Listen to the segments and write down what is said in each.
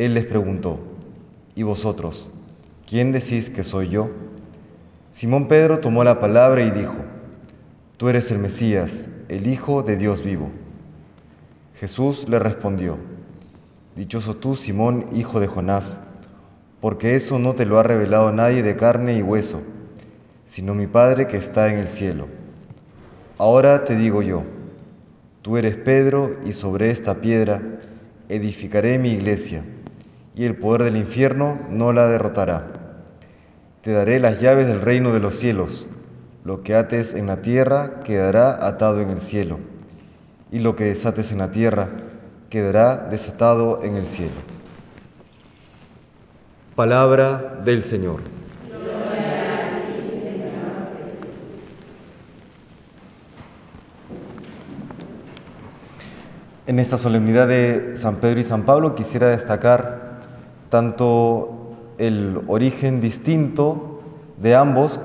Él les preguntó, ¿y vosotros? ¿Quién decís que soy yo? Simón Pedro tomó la palabra y dijo, Tú eres el Mesías, el Hijo de Dios vivo. Jesús le respondió, Dichoso tú, Simón, hijo de Jonás, porque eso no te lo ha revelado nadie de carne y hueso, sino mi Padre que está en el cielo. Ahora te digo yo, tú eres Pedro y sobre esta piedra edificaré mi iglesia y el poder del infierno no la derrotará. Te daré las llaves del reino de los cielos. Lo que ates en la tierra quedará atado en el cielo, y lo que desates en la tierra quedará desatado en el cielo. Palabra del Señor. En esta solemnidad de San Pedro y San Pablo quisiera destacar tanto el origen distinto de ambos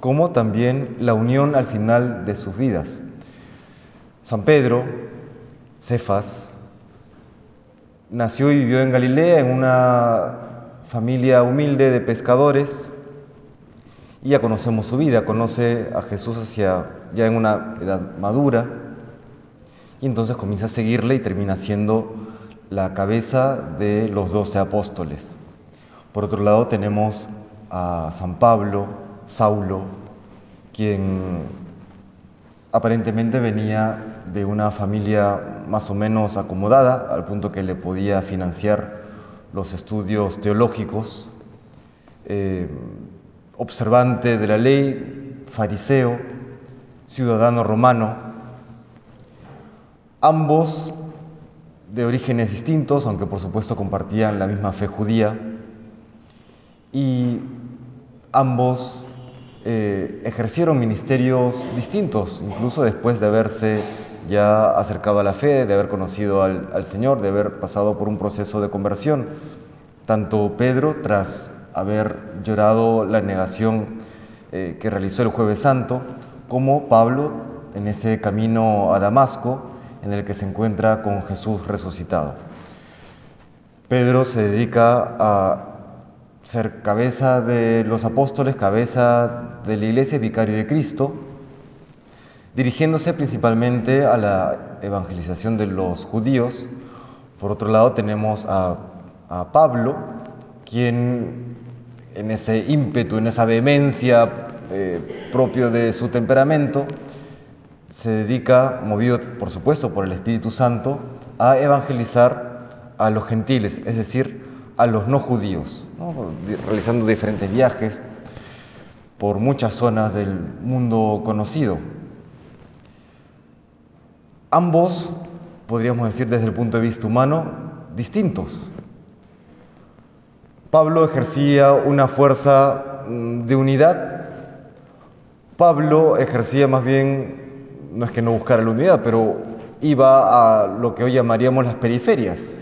como también la unión al final de sus vidas. San Pedro, Cefas, nació y vivió en Galilea en una familia humilde de pescadores y ya conocemos su vida, conoce a Jesús hacia ya en una edad madura y entonces comienza a seguirle y termina siendo la cabeza de los doce apóstoles. Por otro lado tenemos a San Pablo, Saulo, quien aparentemente venía de una familia más o menos acomodada, al punto que le podía financiar los estudios teológicos, eh, observante de la ley, fariseo, ciudadano romano, ambos de orígenes distintos, aunque por supuesto compartían la misma fe judía, y ambos eh, ejercieron ministerios distintos, incluso después de haberse ya acercado a la fe, de haber conocido al, Señor, de haber pasado por un proceso de conversión. Tanto Pedro, tras haber llorado la negación eh, que realizó el jueves santo, como Pablo en ese camino a Damasco, en el que se encuentra con Jesús resucitado. Pedro se dedica a ser cabeza de los apóstoles, cabeza de la iglesia, vicario de Cristo, dirigiéndose principalmente a la evangelización de los judíos. Por otro lado tenemos a, Pablo, quien en ese ímpetu, en esa vehemencia eh, propio de su temperamento, se dedica, movido por supuesto por el Espíritu Santo, a evangelizar a los gentiles, es decir, a los no judíos, realizando diferentes viajes por muchas zonas del mundo conocido. Ambos, podríamos decir desde el punto de vista humano, distintos. Pablo ejercía una fuerza mm, de unidad, Pablo ejercía más bien no es que no buscara la unidad, pero iba a lo que hoy llamaríamos las periferias,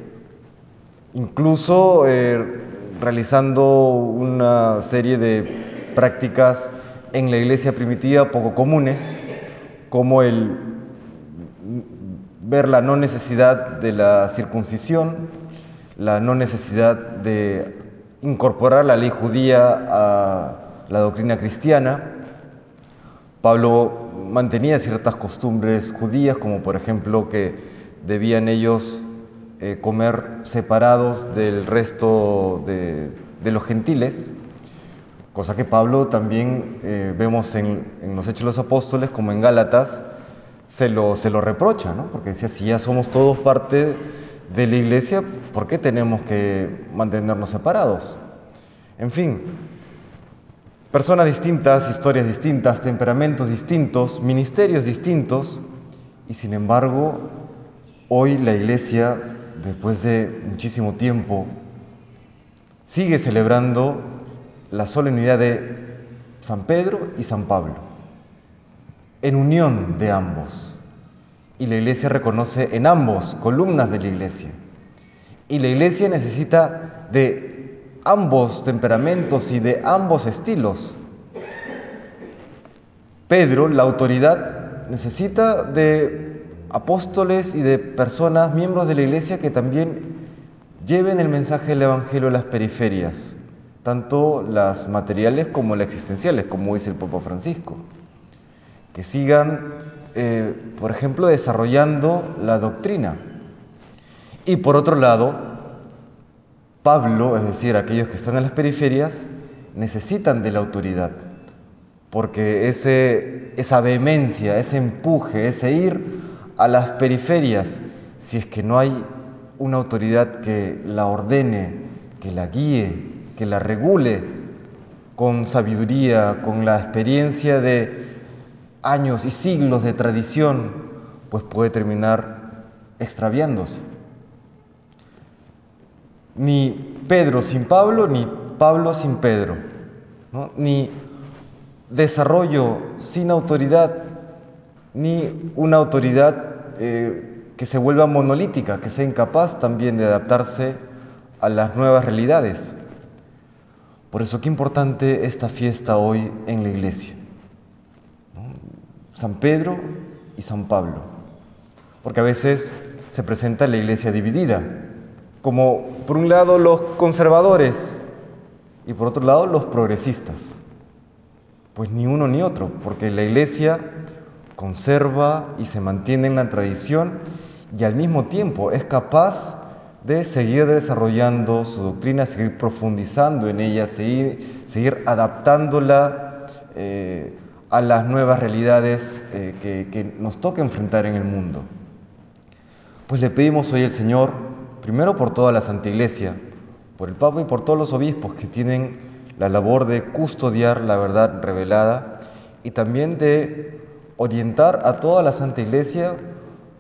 incluso eh, realizando una serie de prácticas en la iglesia primitiva poco comunes, como el ver la no necesidad de la circuncisión, la no necesidad de incorporar la ley judía a la doctrina cristiana. Pablo mantenía ciertas costumbres judías, como por ejemplo que debían ellos eh, comer separados del resto de, los gentiles, cosa que Pablo también eh, vemos en, los Hechos de los Apóstoles, como en Gálatas, se lo, se lo reprocha, ¿no? porque decía, si ya somos todos parte de la iglesia, ¿por qué tenemos que mantenernos separados? En fin, Personas distintas, historias distintas, temperamentos distintos, ministerios distintos, y sin embargo, hoy la iglesia, después de muchísimo tiempo sigue celebrando la solemnidad de San Pedro y San Pablo, en unión de ambos. Y la iglesia reconoce en ambos columnas de la iglesia. Y la iglesia necesita de ambos temperamentos y de ambos estilos. Pedro, la autoridad, necesita de apóstoles y de personas, miembros de la iglesia, que también lleven el mensaje del Evangelio a las periferias, tanto las materiales como las existenciales, como dice el Papa Francisco. Que sigan, eh, por ejemplo, desarrollando la doctrina. Y por otro lado, Pablo, es decir, aquellos que están en las periferias, necesitan de la autoridad, porque ese, esa vehemencia, ese empuje, ese ir a las periferias, si es que no hay una autoridad que la ordene, que la guíe, que la regule con sabiduría, con la experiencia de años y siglos de tradición, pues puede terminar extraviándose. Ni Pedro sin Pablo, ni Pablo sin Pedro, ni desarrollo sin autoridad, ni una autoridad eh, que se vuelva monolítica, que sea incapaz también de adaptarse a las nuevas realidades. Por eso qué importante esta fiesta hoy en la iglesia. San Pedro y San Pablo. Porque a veces se presenta la iglesia dividida, como por un lado los conservadores y por otro lado los progresistas. Pues ni uno ni otro, porque la iglesia conserva y se mantiene en la tradición y al mismo tiempo es capaz de seguir desarrollando su doctrina, seguir profundizando en ella, seguir, seguir adaptándola eh, a las nuevas realidades eh, que, que nos toca enfrentar en el mundo. Pues le pedimos hoy al Señor, primero por toda la Santa Iglesia, por el Papa y por todos los obispos que tienen la labor de custodiar la verdad revelada y también de orientar a toda la Santa Iglesia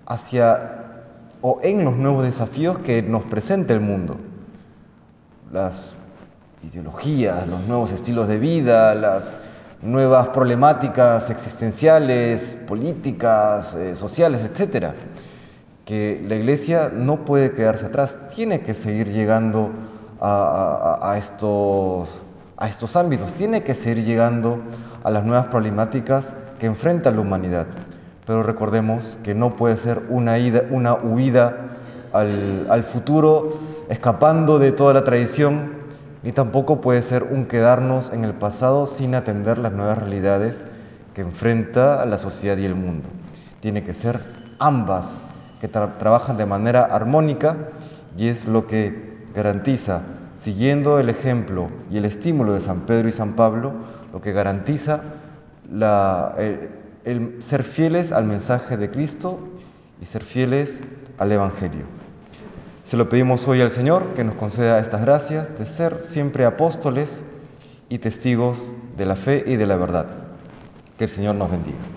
hacia o en los nuevos desafíos que nos presenta el mundo. Las ideologías, los nuevos estilos de vida, las nuevas problemáticas existenciales, políticas, eh, sociales, etcétera, que la Iglesia no puede quedarse atrás, tiene que seguir llegando a, estos, a estos ámbitos, tiene que seguir llegando a las nuevas problemáticas que enfrenta la humanidad pero recordemos que no puede ser una, una huida al, al, futuro escapando de toda la tradición, ni tampoco puede ser un quedarnos en el pasado sin atender las nuevas realidades que enfrenta la sociedad y el mundo. Tiene que ser ambas que trabajan de manera armónica y es lo que garantiza, siguiendo el ejemplo y el estímulo de San Pedro y San Pablo, lo que garantiza el ser fieles al mensaje de Cristo y ser fieles al Evangelio. Se lo pedimos hoy al Señor que nos conceda estas gracias de ser siempre apóstoles y testigos de la fe y de la verdad. Que el Señor nos bendiga.